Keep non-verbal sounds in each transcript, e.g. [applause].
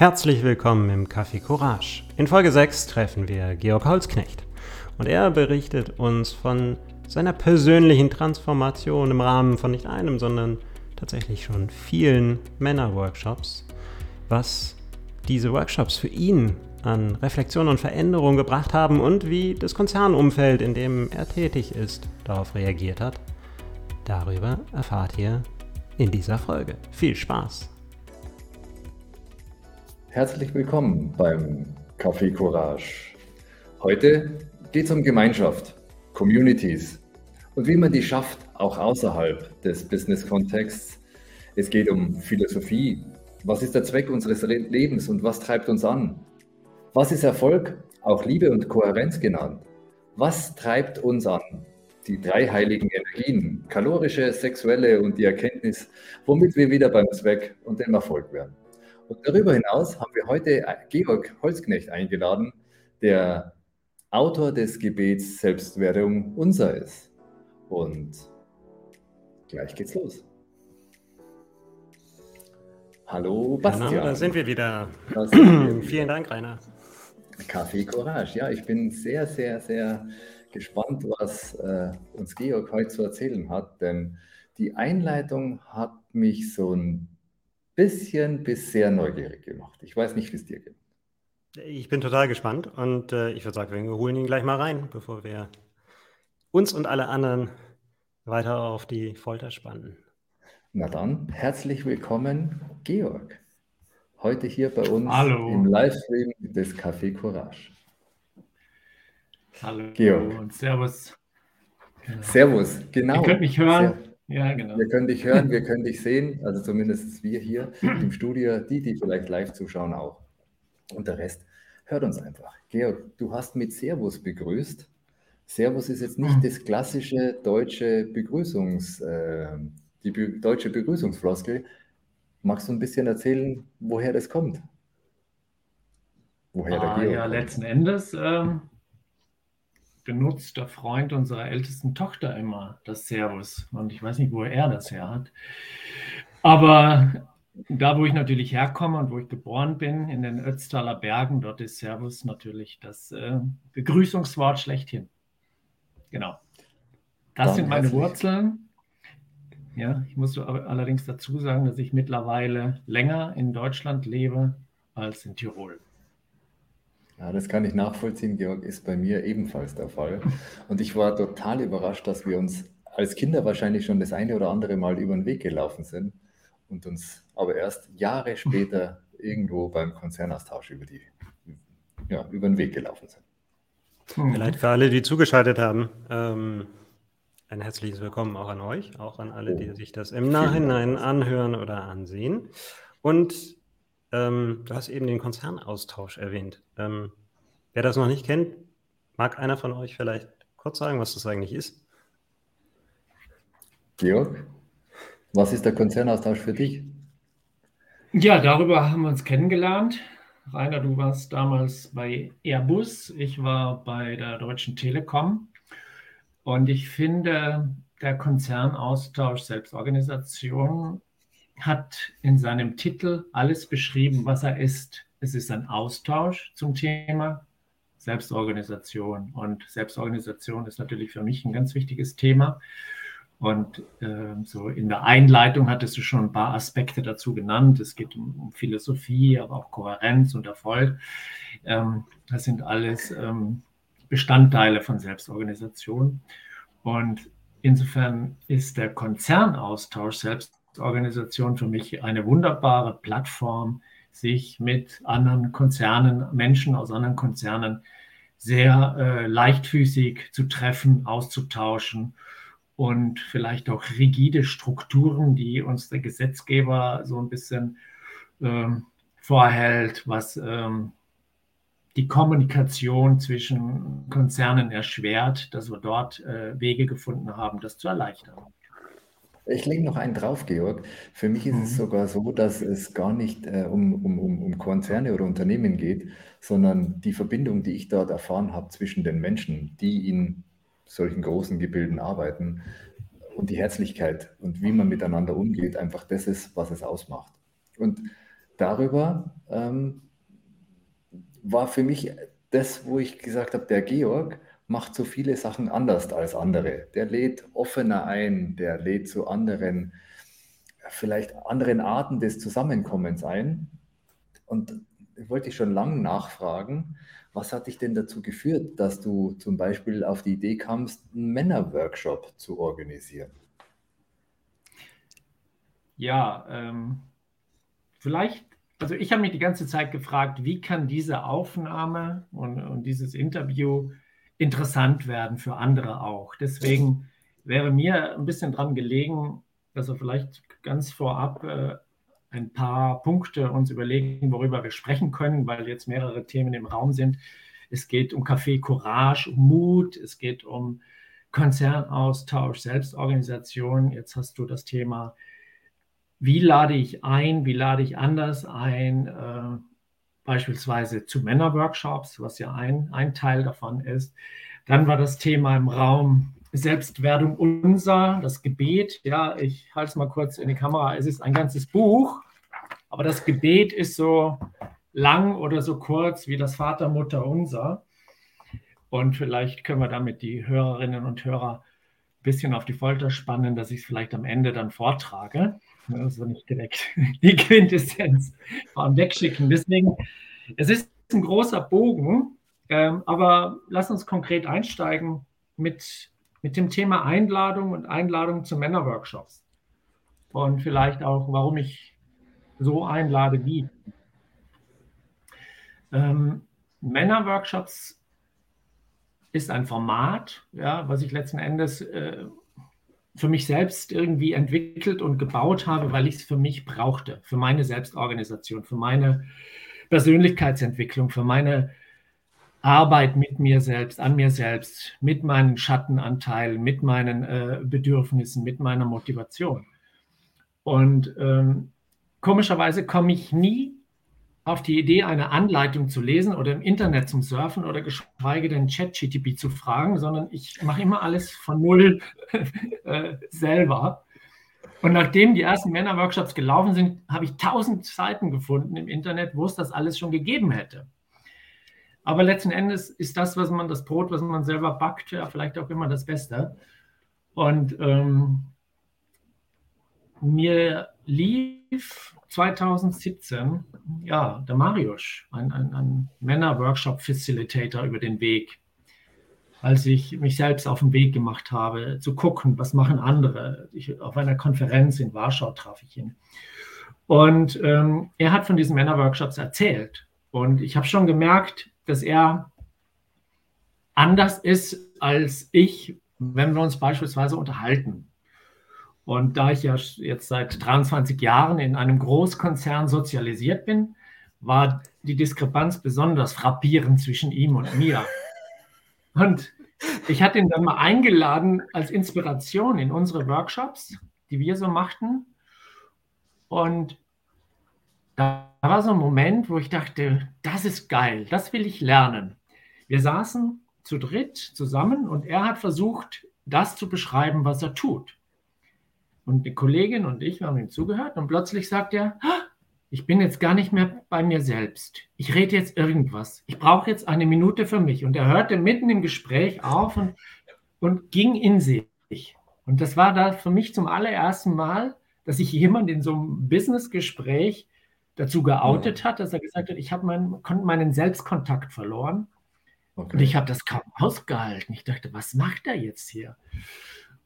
Herzlich willkommen im Café Courage. In Folge 6 treffen wir Georg Holzknecht und er berichtet uns von seiner persönlichen Transformation im Rahmen von nicht einem, sondern tatsächlich schon vielen Männerworkshops, was diese Workshops für ihn an Reflexion und Veränderung gebracht haben und wie das Konzernumfeld, in dem er tätig ist, darauf reagiert hat. Darüber erfahrt ihr in dieser Folge. Viel Spaß! Herzlich willkommen beim Café Courage. Heute geht es um Gemeinschaft, Communities und wie man die schafft, auch außerhalb des Business-Kontexts. Es geht um Philosophie. Was ist der Zweck unseres Lebens und was treibt uns an? Was ist Erfolg? Auch Liebe und Kohärenz genannt. Was treibt uns an? Die drei heiligen Energien, kalorische, sexuelle und die Erkenntnis, womit wir wieder beim Zweck und dem Erfolg werden. Und darüber hinaus haben wir heute Georg Holzknecht eingeladen, der Autor des Gebets Selbstwerdung unser ist. Und gleich geht's los. Hallo Bastian. Ja, da sind wir wieder. Sind wir [clears throat] Vielen Dank, Rainer. Kaffee Courage. Ja, ich bin sehr, sehr, sehr gespannt, was äh, uns Georg heute zu erzählen hat, denn die Einleitung hat mich so ein bisschen bis sehr neugierig gemacht. Ich weiß nicht, wie es dir geht. Ich bin total gespannt und äh, ich würde sagen, wir holen ihn gleich mal rein, bevor wir uns und alle anderen weiter auf die Folter spannen. Na dann, herzlich willkommen, Georg. Heute hier bei uns Hallo. im Livestream des Café Courage. Hallo Georg. und Servus. Genau. Servus, genau. Ihr könnt mich hören. Sehr ja, genau. Wir können dich hören, wir können dich sehen, also zumindest wir hier im Studio, die, die vielleicht live zuschauen auch. Und der Rest hört uns einfach. Georg, du hast mit Servus begrüßt. Servus ist jetzt nicht mhm. das klassische deutsche Begrüßungs, äh, die be deutsche Begrüßungsfloskel. Magst du ein bisschen erzählen, woher das kommt? Woher ah, der Georg ja, letzten Endes ähm, benutzt der Freund unserer ältesten Tochter immer das Servus. Und ich weiß nicht, wo er das her hat. Aber da, wo ich natürlich herkomme und wo ich geboren bin, in den Ötztaler Bergen, dort ist Servus natürlich das äh, Begrüßungswort schlechthin. Genau. Das Dann sind meine Wurzeln. Ja, ich muss allerdings dazu sagen, dass ich mittlerweile länger in Deutschland lebe als in Tirol. Ja, das kann ich nachvollziehen, Georg, ist bei mir ebenfalls der Fall. Und ich war total überrascht, dass wir uns als Kinder wahrscheinlich schon das eine oder andere Mal über den Weg gelaufen sind und uns aber erst Jahre später [laughs] irgendwo beim Konzernaustausch über, die, ja, über den Weg gelaufen sind. Vielleicht für alle, die zugeschaltet haben, ähm, ein herzliches Willkommen auch an euch, auch an alle, die oh. sich das im Nachhinein anhören oder ansehen. Und ähm, du hast eben den Konzernaustausch erwähnt. Ähm, wer das noch nicht kennt, mag einer von euch vielleicht kurz sagen, was das eigentlich ist? Georg, was ist der Konzernaustausch für dich? Ja, darüber haben wir uns kennengelernt. Rainer, du warst damals bei Airbus, ich war bei der Deutschen Telekom. Und ich finde, der Konzernaustausch Selbstorganisation hat in seinem Titel alles beschrieben, was er ist. Es ist ein Austausch zum Thema Selbstorganisation. Und Selbstorganisation ist natürlich für mich ein ganz wichtiges Thema. Und äh, so in der Einleitung hattest du schon ein paar Aspekte dazu genannt. Es geht um, um Philosophie, aber auch Kohärenz und Erfolg. Ähm, das sind alles ähm, Bestandteile von Selbstorganisation. Und insofern ist der Konzernaustausch selbst Organisation für mich eine wunderbare Plattform, sich mit anderen Konzernen, Menschen aus anderen Konzernen sehr äh, leichtfüßig zu treffen, auszutauschen und vielleicht auch rigide Strukturen, die uns der Gesetzgeber so ein bisschen ähm, vorhält, was ähm, die Kommunikation zwischen Konzernen erschwert, dass wir dort äh, Wege gefunden haben, das zu erleichtern. Ich lege noch einen drauf, Georg. Für mich ist es mhm. sogar so, dass es gar nicht äh, um, um, um Konzerne oder Unternehmen geht, sondern die Verbindung, die ich dort erfahren habe zwischen den Menschen, die in solchen großen Gebilden arbeiten und die Herzlichkeit und wie man miteinander umgeht, einfach das ist, was es ausmacht. Und darüber ähm, war für mich das, wo ich gesagt habe, der Georg macht so viele Sachen anders als andere. Der lädt offener ein, der lädt zu anderen, vielleicht anderen Arten des Zusammenkommens ein. Und wollte ich schon lange nachfragen, was hat dich denn dazu geführt, dass du zum Beispiel auf die Idee kamst, einen Männerworkshop zu organisieren? Ja, ähm, vielleicht, also ich habe mich die ganze Zeit gefragt, wie kann diese Aufnahme und, und dieses Interview interessant werden für andere auch. Deswegen wäre mir ein bisschen dran gelegen, dass wir vielleicht ganz vorab äh, ein paar Punkte uns überlegen, worüber wir sprechen können, weil jetzt mehrere Themen im Raum sind. Es geht um Café Courage, um Mut, es geht um Konzernaustausch, Selbstorganisation. Jetzt hast du das Thema, wie lade ich ein, wie lade ich anders ein, äh, beispielsweise zu Männerworkshops, was ja ein, ein Teil davon ist. Dann war das Thema im Raum Selbstwerdung unser, das Gebet. Ja, ich halte es mal kurz in die Kamera. Es ist ein ganzes Buch, aber das Gebet ist so lang oder so kurz wie das Vater, Mutter unser. Und vielleicht können wir damit die Hörerinnen und Hörer ein bisschen auf die Folter spannen, dass ich es vielleicht am Ende dann vortrage. Also nicht direkt [laughs] die Quintessenz wegschicken. Deswegen, es ist ein großer Bogen, ähm, aber lass uns konkret einsteigen mit mit dem Thema Einladung und Einladung zu Männerworkshops. Und vielleicht auch, warum ich so einlade wie. Ähm, Männerworkshops ist ein Format, ja, was ich letzten Endes äh, für mich selbst irgendwie entwickelt und gebaut habe, weil ich es für mich brauchte, für meine Selbstorganisation, für meine Persönlichkeitsentwicklung, für meine Arbeit mit mir selbst, an mir selbst, mit meinen Schattenanteilen, mit meinen äh, Bedürfnissen, mit meiner Motivation. Und ähm, komischerweise komme ich nie auf die Idee, eine Anleitung zu lesen oder im Internet zum Surfen oder geschweige denn ChatGTP zu fragen, sondern ich mache immer alles von Null [laughs] äh, selber. Und nachdem die ersten Männerworkshops gelaufen sind, habe ich tausend Seiten gefunden im Internet, wo es das alles schon gegeben hätte. Aber letzten Endes ist das, was man, das Brot, was man selber backt, ja, vielleicht auch immer das Beste. Und ähm, mir lief 2017, ja, der Mariusz, ein, ein, ein Männer-Workshop-Facilitator über den Weg, als ich mich selbst auf den Weg gemacht habe, zu gucken, was machen andere. Ich, auf einer Konferenz in Warschau traf ich ihn. Und ähm, er hat von diesen Männer-Workshops erzählt. Und ich habe schon gemerkt, dass er anders ist als ich, wenn wir uns beispielsweise unterhalten. Und da ich ja jetzt seit 23 Jahren in einem Großkonzern sozialisiert bin, war die Diskrepanz besonders frappierend zwischen ihm und mir. Und ich hatte ihn dann mal eingeladen als Inspiration in unsere Workshops, die wir so machten. Und da war so ein Moment, wo ich dachte, das ist geil, das will ich lernen. Wir saßen zu dritt zusammen und er hat versucht, das zu beschreiben, was er tut. Und die Kollegin und ich haben ihm zugehört und plötzlich sagt er, ich bin jetzt gar nicht mehr bei mir selbst. Ich rede jetzt irgendwas. Ich brauche jetzt eine Minute für mich. Und er hörte mitten im Gespräch auf und, und ging in sich. Und das war da für mich zum allerersten Mal, dass ich jemand in so einem Businessgespräch dazu geoutet hat, dass er gesagt hat, ich habe mein, meinen Selbstkontakt verloren. Okay. Und ich habe das kaum ausgehalten. Ich dachte, was macht er jetzt hier?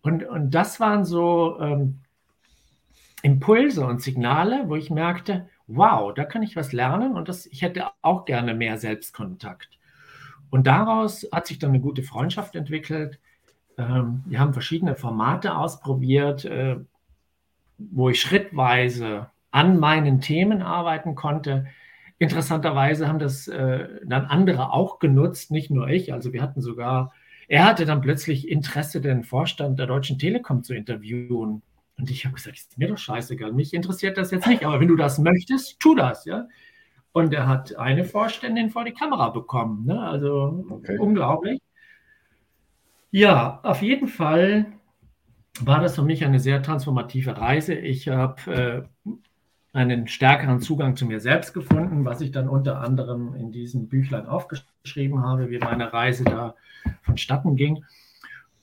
Und, und das waren so ähm, Impulse und Signale, wo ich merkte, wow, da kann ich was lernen und das, ich hätte auch gerne mehr Selbstkontakt. Und daraus hat sich dann eine gute Freundschaft entwickelt. Ähm, wir haben verschiedene Formate ausprobiert, äh, wo ich schrittweise an meinen Themen arbeiten konnte. Interessanterweise haben das äh, dann andere auch genutzt, nicht nur ich. Also wir hatten sogar, er hatte dann plötzlich Interesse, den Vorstand der Deutschen Telekom zu interviewen. Und ich habe gesagt, ist mir doch scheißegal, mich interessiert das jetzt nicht, aber wenn du das möchtest, tu das, ja. Und er hat eine Vorständin vor die Kamera bekommen, ne? also okay. unglaublich. Ja, auf jeden Fall war das für mich eine sehr transformative Reise. Ich habe äh, einen stärkeren Zugang zu mir selbst gefunden, was ich dann unter anderem in diesem Büchlein aufgeschrieben habe, wie meine Reise da vonstatten ging.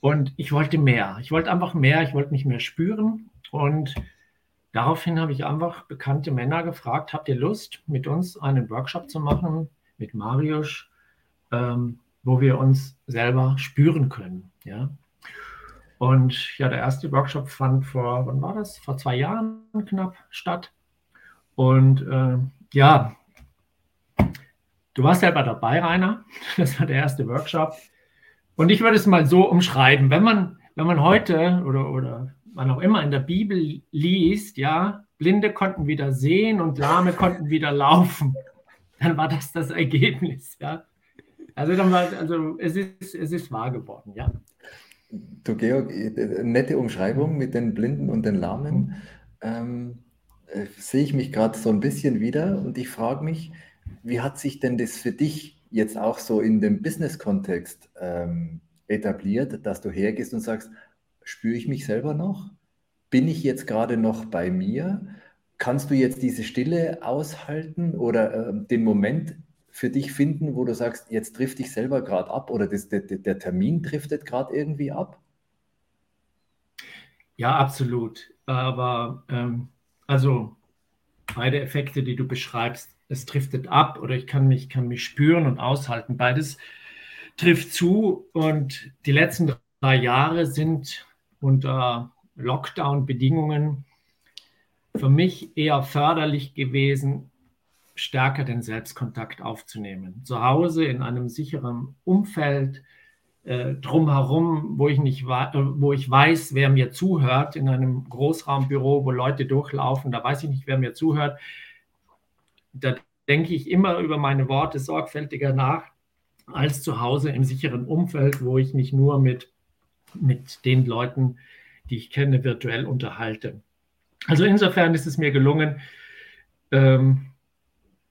Und ich wollte mehr. Ich wollte einfach mehr. Ich wollte mich mehr spüren. Und daraufhin habe ich einfach bekannte Männer gefragt, habt ihr Lust, mit uns einen Workshop zu machen, mit Marius, ähm, wo wir uns selber spüren können. Ja? Und ja, der erste Workshop fand vor, wann war das? Vor zwei Jahren knapp statt. Und äh, ja, du warst selber dabei, Rainer. [laughs] Das war der erste Workshop. Und ich würde es mal so umschreiben, wenn man, wenn man heute oder, oder wann auch immer in der Bibel liest, ja, Blinde konnten wieder sehen und Lahme konnten wieder laufen, [laughs] dann war das das Ergebnis, ja. Also, dann war, also es, ist, es ist wahr geworden, ja. Du, Georg, nette Umschreibung mit den Blinden und den Lahmen. Ähm, äh, sehe ich mich gerade so ein bisschen wieder und ich frage mich, wie hat sich denn das für dich jetzt auch so in dem Business-Kontext ähm, etabliert, dass du hergehst und sagst, spüre ich mich selber noch? Bin ich jetzt gerade noch bei mir? Kannst du jetzt diese Stille aushalten oder äh, den Moment für dich finden, wo du sagst, jetzt trifft dich selber gerade ab oder das, der, der Termin driftet gerade irgendwie ab? Ja, absolut. Aber ähm, also beide Effekte, die du beschreibst, es driftet ab oder ich kann mich, kann mich spüren und aushalten. Beides trifft zu und die letzten drei Jahre sind unter Lockdown-Bedingungen für mich eher förderlich gewesen, stärker den Selbstkontakt aufzunehmen. Zu Hause in einem sicheren Umfeld, äh, drumherum, wo ich nicht äh, wo ich weiß, wer mir zuhört, in einem Großraumbüro, wo Leute durchlaufen, da weiß ich nicht, wer mir zuhört. Da denke ich immer über meine Worte sorgfältiger nach als zu Hause im sicheren Umfeld, wo ich mich nur mit, mit den Leuten, die ich kenne, virtuell unterhalte. Also insofern ist es mir gelungen, ähm,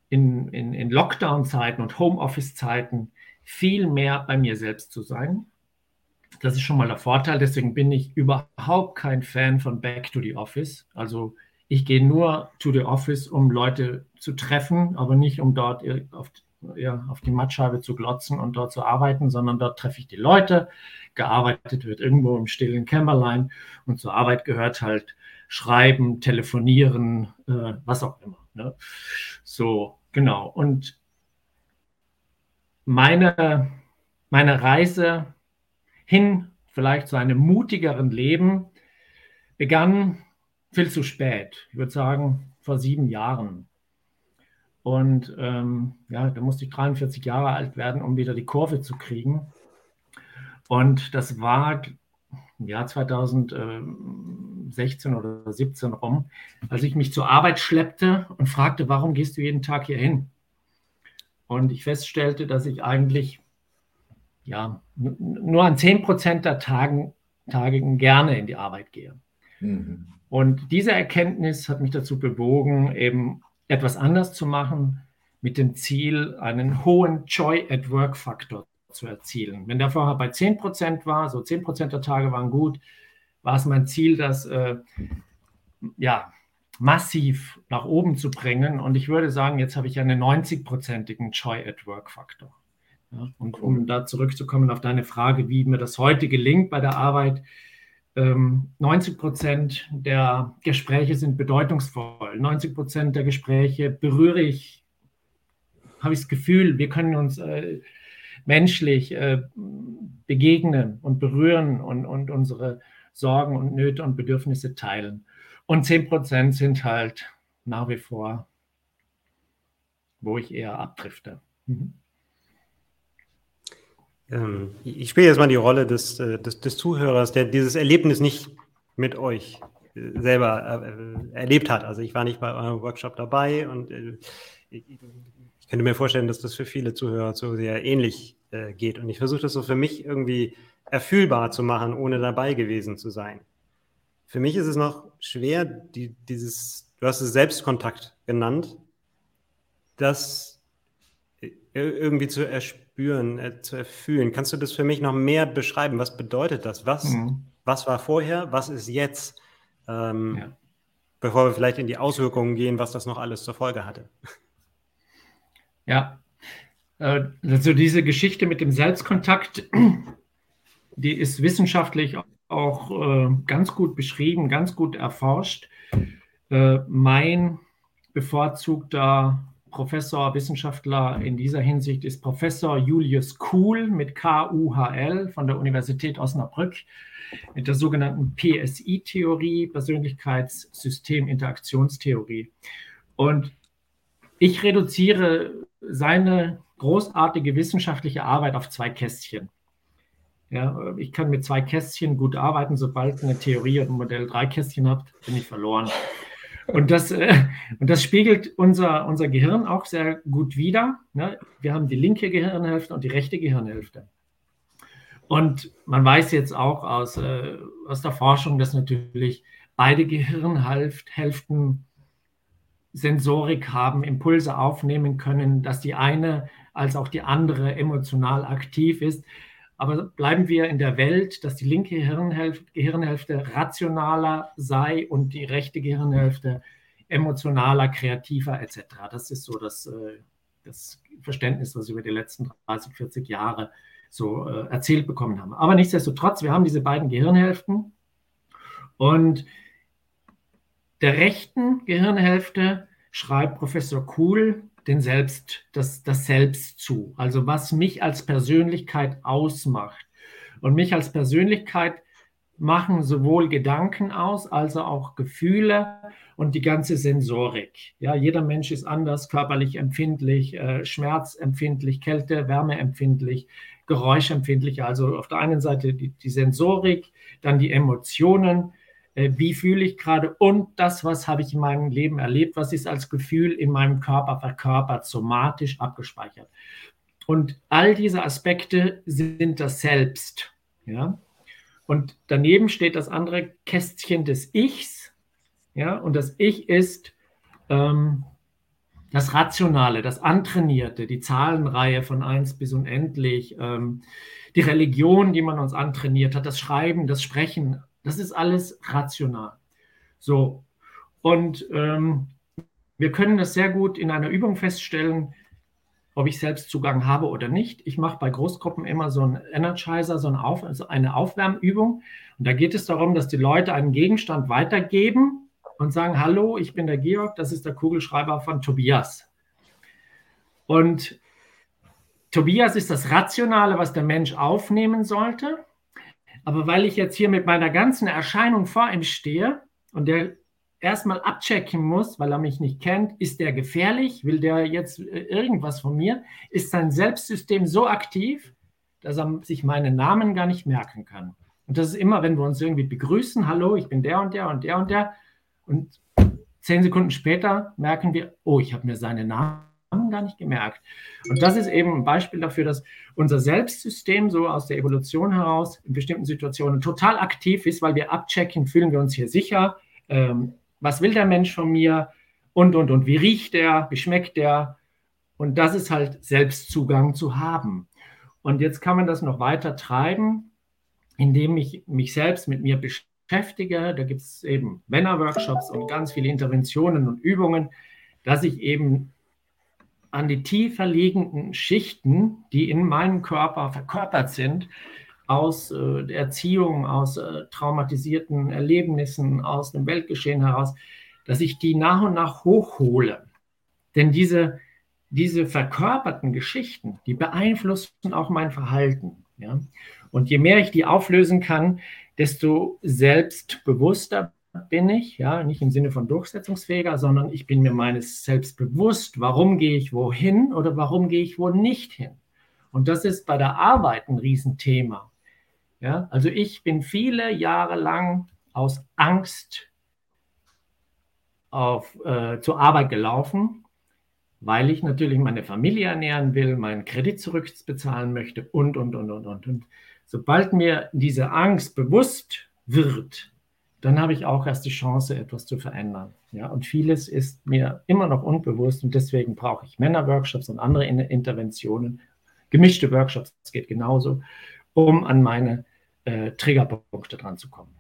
in, in, in Lockdown-Zeiten und Homeoffice-Zeiten viel mehr bei mir selbst zu sein. Das ist schon mal der Vorteil. Deswegen bin ich überhaupt kein Fan von Back to the Office. Also ich gehe nur to the Office, um Leute zu treffen, aber nicht um dort auf, ja, auf die Mattscheibe zu glotzen und dort zu arbeiten, sondern dort treffe ich die Leute. Gearbeitet wird irgendwo im stillen Kämmerlein und zur Arbeit gehört halt Schreiben, Telefonieren, äh, was auch immer. Ne? So, genau. Und meine, meine Reise hin vielleicht zu einem mutigeren Leben begann viel zu spät. Ich würde sagen, vor sieben Jahren. Und ähm, ja, da musste ich 43 Jahre alt werden, um wieder die Kurve zu kriegen. Und das war im Jahr 2016 oder 17 rum, als ich mich zur Arbeit schleppte und fragte, warum gehst du jeden Tag hier hin? Und ich feststellte, dass ich eigentlich ja, nur an 10 Prozent der Tagen, Tagen gerne in die Arbeit gehe. Mhm. Und diese Erkenntnis hat mich dazu bewogen, eben etwas anders zu machen, mit dem Ziel, einen hohen Joy at Work Faktor zu erzielen. Wenn der vorher bei 10 Prozent war, so 10 Prozent der Tage waren gut, war es mein Ziel, das äh, ja, massiv nach oben zu bringen. Und ich würde sagen, jetzt habe ich einen 90-prozentigen Joy at Work-Faktor. Ja, und um da zurückzukommen auf deine Frage, wie mir das heute gelingt bei der Arbeit, ähm, 90 Prozent der Gespräche sind bedeutungsvoll. 90 Prozent der Gespräche berühre ich, habe ich das Gefühl, wir können uns äh, menschlich äh, begegnen und berühren und, und unsere Sorgen und Nöte und Bedürfnisse teilen. Und 10 Prozent sind halt nach wie vor, wo ich eher abdrifte. Mhm. Ähm, ich spiele jetzt mal die Rolle des, äh, des, des, Zuhörers, der dieses Erlebnis nicht mit euch äh, selber äh, erlebt hat. Also ich war nicht bei eurem Workshop dabei und äh, ich, ich, könnte mir vorstellen, dass das für viele Zuhörer so sehr ähnlich äh, geht. Und ich versuche das so für mich irgendwie erfühlbar zu machen, ohne dabei gewesen zu sein. Für mich ist es noch schwer, die, dieses, du hast es Selbstkontakt genannt, das irgendwie zu erspüren, äh, zu erfühlen. Kannst du das für mich noch mehr beschreiben? Was bedeutet das? Was, mhm. was war vorher? Was ist jetzt? Ähm, ja. bevor wir vielleicht in die Auswirkungen gehen, was das noch alles zur Folge hatte. Ja, also diese Geschichte mit dem Selbstkontakt, die ist wissenschaftlich auch äh, ganz gut beschrieben, ganz gut erforscht. Äh, mein bevorzugter Professor, Wissenschaftler in dieser Hinsicht ist Professor Julius Kuhl mit KUHL von der Universität Osnabrück mit der sogenannten PSI-Theorie, Persönlichkeitssystem-Interaktionstheorie. Und ich reduziere seine großartige wissenschaftliche Arbeit auf zwei Kästchen. Ja, ich kann mit zwei Kästchen gut arbeiten. Sobald eine Theorie und ein Modell drei Kästchen habt, bin ich verloren. Und das, äh, und das spiegelt unser, unser Gehirn auch sehr gut wider. Ne? Wir haben die linke Gehirnhälfte und die rechte Gehirnhälfte. Und man weiß jetzt auch aus, äh, aus der Forschung, dass natürlich beide Gehirnhälften Sensorik haben, Impulse aufnehmen können, dass die eine als auch die andere emotional aktiv ist. Aber bleiben wir in der Welt, dass die linke Gehirnhälfte, Gehirnhälfte rationaler sei und die rechte Gehirnhälfte emotionaler, kreativer etc. Das ist so das, äh, das Verständnis, was wir über die letzten 30, 40 Jahre so äh, erzählt bekommen haben. Aber nichtsdestotrotz, wir haben diese beiden Gehirnhälften und der rechten Gehirnhälfte schreibt Professor Kuhl den Selbst, das, das Selbst zu. Also was mich als Persönlichkeit ausmacht. Und mich als Persönlichkeit machen sowohl Gedanken aus, als auch Gefühle und die ganze Sensorik. Ja, jeder Mensch ist anders, körperlich empfindlich, äh, schmerzempfindlich, Kälte, Wärmeempfindlich, geräuschempfindlich. Also auf der einen Seite die, die Sensorik, dann die Emotionen, wie fühle ich gerade und das, was habe ich in meinem Leben erlebt, was ist als Gefühl in meinem Körper verkörpert, somatisch abgespeichert. Und all diese Aspekte sind das Selbst. Ja? Und daneben steht das andere Kästchen des Ichs. Ja? Und das Ich ist ähm, das Rationale, das Antrainierte, die Zahlenreihe von 1 bis unendlich, ähm, die Religion, die man uns antrainiert hat, das Schreiben, das Sprechen, das ist alles rational. So, und ähm, wir können das sehr gut in einer Übung feststellen, ob ich selbst Zugang habe oder nicht. Ich mache bei Großgruppen immer so einen Energizer, so eine, Auf, also eine Aufwärmübung. Und da geht es darum, dass die Leute einen Gegenstand weitergeben und sagen, hallo, ich bin der Georg, das ist der Kugelschreiber von Tobias. Und Tobias ist das Rationale, was der Mensch aufnehmen sollte. Aber weil ich jetzt hier mit meiner ganzen Erscheinung vor ihm stehe und der erstmal abchecken muss, weil er mich nicht kennt, ist der gefährlich? Will der jetzt äh, irgendwas von mir? Ist sein Selbstsystem so aktiv, dass er sich meinen Namen gar nicht merken kann? Und das ist immer, wenn wir uns irgendwie begrüßen, hallo, ich bin der und der und der und der. Und zehn Sekunden später merken wir, oh, ich habe mir seinen Namen gar nicht gemerkt. Und das ist eben ein Beispiel dafür, dass unser Selbstsystem so aus der Evolution heraus in bestimmten Situationen total aktiv ist, weil wir abchecken, fühlen wir uns hier sicher, ähm, was will der Mensch von mir und, und, und, wie riecht der, wie schmeckt der. Und das ist halt Selbstzugang zu haben. Und jetzt kann man das noch weiter treiben, indem ich mich selbst mit mir beschäftige. Da gibt es eben Männerworkshops und ganz viele Interventionen und Übungen, dass ich eben an die tiefer liegenden Schichten, die in meinem Körper verkörpert sind, aus äh, Erziehung, aus äh, traumatisierten Erlebnissen, aus dem Weltgeschehen heraus, dass ich die nach und nach hochhole. Denn diese, diese verkörperten Geschichten, die beeinflussen auch mein Verhalten. Ja? Und je mehr ich die auflösen kann, desto selbstbewusster bin ich, ja, nicht im Sinne von durchsetzungsfähiger, sondern ich bin mir meines selbst bewusst, warum gehe ich wohin oder warum gehe ich wo nicht hin. Und das ist bei der Arbeit ein Riesenthema. Ja, also ich bin viele Jahre lang aus Angst auf, äh, zur Arbeit gelaufen, weil ich natürlich meine Familie ernähren will, meinen Kredit zurückbezahlen möchte und, und, und, und, und. Und sobald mir diese Angst bewusst wird, dann habe ich auch erst die Chance, etwas zu verändern. Ja, und vieles ist mir immer noch unbewusst und deswegen brauche ich Männerworkshops und andere Interventionen, gemischte Workshops, das geht genauso, um an meine äh, Triggerpunkte dran zu kommen.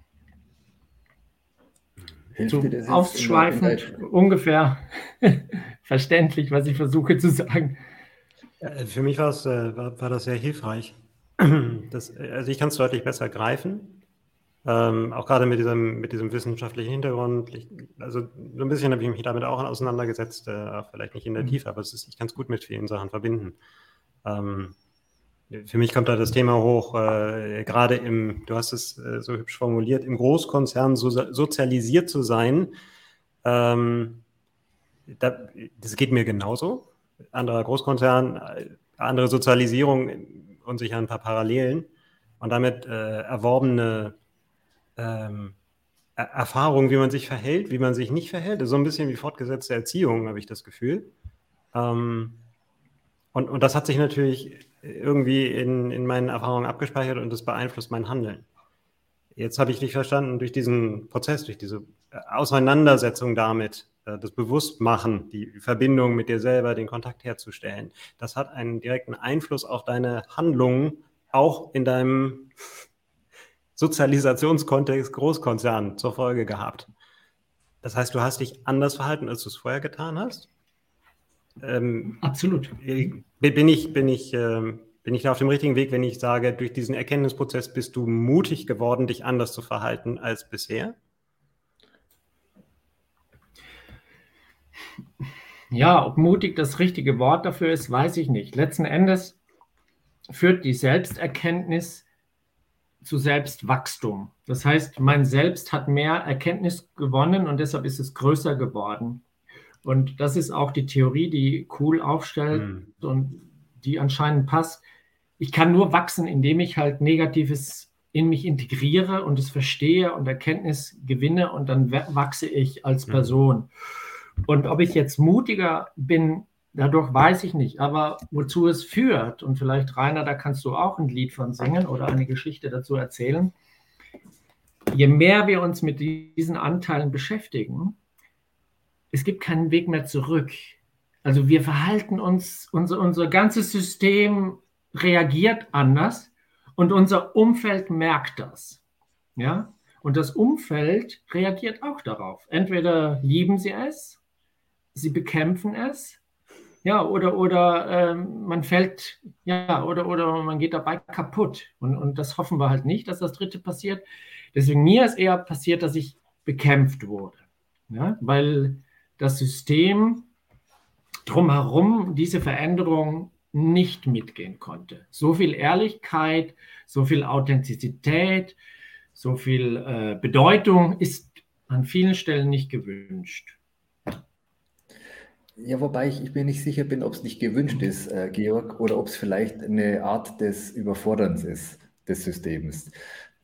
So ausschweifend, ungefähr [laughs] verständlich, was ich versuche zu sagen. Äh, für mich äh, war, war das sehr hilfreich. [clears throat] Das, also ich kann es deutlich besser greifen. Ähm, auch gerade mit diesem, mit diesem wissenschaftlichen Hintergrund. Ich, also so ein bisschen habe ich mich damit auch auseinandergesetzt, äh, vielleicht nicht in der mhm. Tiefe, aber ist, ich kann es gut mit vielen Sachen verbinden. Ähm, für mich kommt da das Thema hoch, äh, gerade im, du hast es äh, so hübsch formuliert, im Großkonzern so, sozialisiert zu sein. Ähm, da, das geht mir genauso. Anderer Großkonzern, äh, andere Sozialisierung und sicher ein paar Parallelen und damit äh, erworbene ähm, Erfahrung, wie man sich verhält, wie man sich nicht verhält. So ein bisschen wie fortgesetzte Erziehung, habe ich das Gefühl. Ähm, und, und das hat sich natürlich irgendwie in, in meinen Erfahrungen abgespeichert und das beeinflusst mein Handeln. Jetzt habe ich dich verstanden durch diesen Prozess, durch diese Auseinandersetzung damit, äh, das Bewusstmachen, die Verbindung mit dir selber, den Kontakt herzustellen. Das hat einen direkten Einfluss auf deine Handlungen, auch in deinem Sozialisationskontext Großkonzern zur Folge gehabt. Das heißt, du hast dich anders verhalten, als du es vorher getan hast? Ähm, Absolut. Bin ich, bin, ich, ähm, bin ich da auf dem richtigen Weg, wenn ich sage, durch diesen Erkenntnisprozess bist du mutig geworden, dich anders zu verhalten als bisher? Ja, ob mutig das richtige Wort dafür ist, weiß ich nicht. Letzten Endes führt die Selbsterkenntnis zu Selbstwachstum. Das heißt, mein Selbst hat mehr Erkenntnis gewonnen und deshalb ist es größer geworden. Und das ist auch die Theorie, die cool aufstellt mhm. und die anscheinend passt. Ich kann nur wachsen, indem ich halt Negatives in mich integriere und es verstehe und Erkenntnis gewinne und dann wachse ich als hm. Person. Mhm. Und ob ich jetzt mutiger bin, dadurch weiß ich nicht. Aber wozu es führt, und vielleicht Rainer, da kannst du auch ein Lied von singen oder eine Geschichte dazu erzählen. Je mehr wir uns mit diesen Anteilen beschäftigen, es gibt keinen Weg mehr zurück. Also wir verhalten uns, unser, unser ganzes System reagiert anders und unser Umfeld merkt das. Ja? Und das Umfeld reagiert auch darauf. Entweder lieben sie es, sie bekämpfen es, ja, oder, oder ähm, man fällt, ja, oder, oder man geht dabei kaputt. Und, und das hoffen wir halt nicht, dass das dritte passiert. Deswegen mir ist eher passiert, dass ich bekämpft wurde. Ja? Weil das System drumherum diese Veränderung nicht mitgehen konnte. So viel Ehrlichkeit, so viel Authentizität, so viel äh, Bedeutung ist an vielen Stellen nicht gewünscht. Ja, wobei ich, ich mir nicht sicher bin, ob es nicht gewünscht ist, äh, Georg, oder ob es vielleicht eine Art des Überforderns ist, des Systems.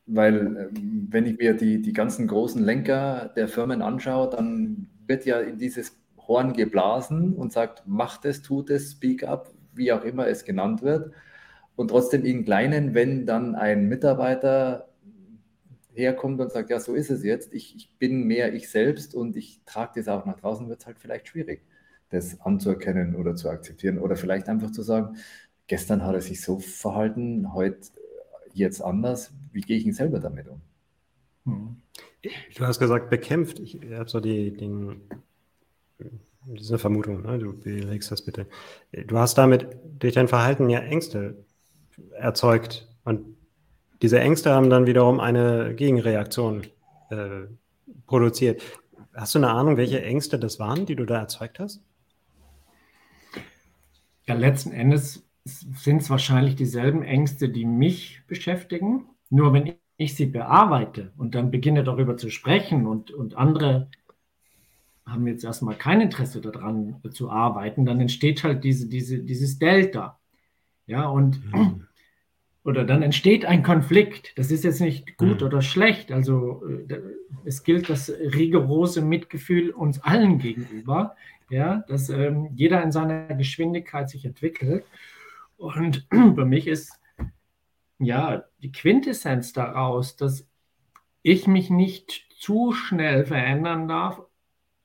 Weil, äh, wenn ich mir die, die ganzen großen Lenker der Firmen anschaue, dann wird ja in dieses Horn geblasen und sagt, macht es, tut es, speak up, wie auch immer es genannt wird. Und trotzdem in kleinen, wenn dann ein Mitarbeiter herkommt und sagt, ja, so ist es jetzt, ich, ich bin mehr ich selbst und ich trage das auch nach draußen, wird es halt vielleicht schwierig, das anzuerkennen oder zu akzeptieren. Oder vielleicht einfach zu sagen, gestern hat er sich so verhalten, heute jetzt anders, wie gehe ich denn selber damit um? Hm. Du hast gesagt, bekämpft. Ich habe so die, den, das ist eine Vermutung, ne? du belegst das bitte. Du hast damit durch dein Verhalten ja Ängste erzeugt und diese Ängste haben dann wiederum eine Gegenreaktion äh, produziert. Hast du eine Ahnung, welche Ängste das waren, die du da erzeugt hast? Ja, letzten Endes sind es wahrscheinlich dieselben Ängste, die mich beschäftigen. Nur wenn ich sie bearbeite und dann beginne darüber zu sprechen und, und andere haben jetzt erstmal kein Interesse daran zu arbeiten, dann entsteht halt diese, diese, dieses Delta. Ja, und mhm. oder dann entsteht ein Konflikt. Das ist jetzt nicht gut mhm. oder schlecht. Also äh, es gilt das rigorose Mitgefühl uns allen gegenüber, ja, dass ähm, jeder in seiner Geschwindigkeit sich entwickelt. Und [clears throat] für mich ist ja, die Quintessenz daraus, dass ich mich nicht zu schnell verändern darf,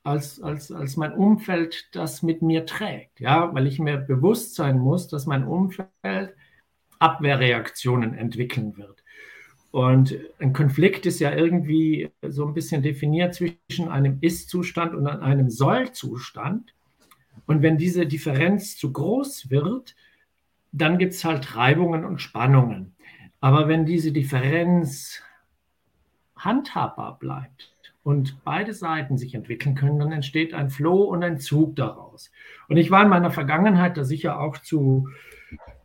als, als, als mein Umfeld das mit mir trägt. Ja, weil ich mir bewusst sein muss, dass mein Umfeld Abwehrreaktionen entwickeln wird. Und ein Konflikt ist ja irgendwie so ein bisschen definiert zwischen einem Ist-Zustand und einem Soll-Zustand. Und wenn diese Differenz zu groß wird, dann gibt es halt Reibungen und Spannungen. Aber wenn diese Differenz handhabbar bleibt und beide Seiten sich entwickeln können, dann entsteht ein Flow und ein Zug daraus. Und ich war in meiner Vergangenheit da sicher auch zu